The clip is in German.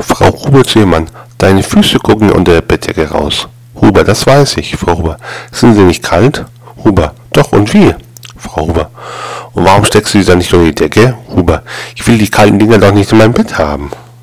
Frau Huber zu. Deine Füße gucken unter der Bettdecke raus. Huber, das weiß ich. Frau Huber. Sind sie nicht kalt? Huber. Doch, und wie? Frau Huber. Und warum steckst du sie dann nicht unter die Decke? Huber. Ich will die kalten Dinger doch nicht in meinem Bett haben.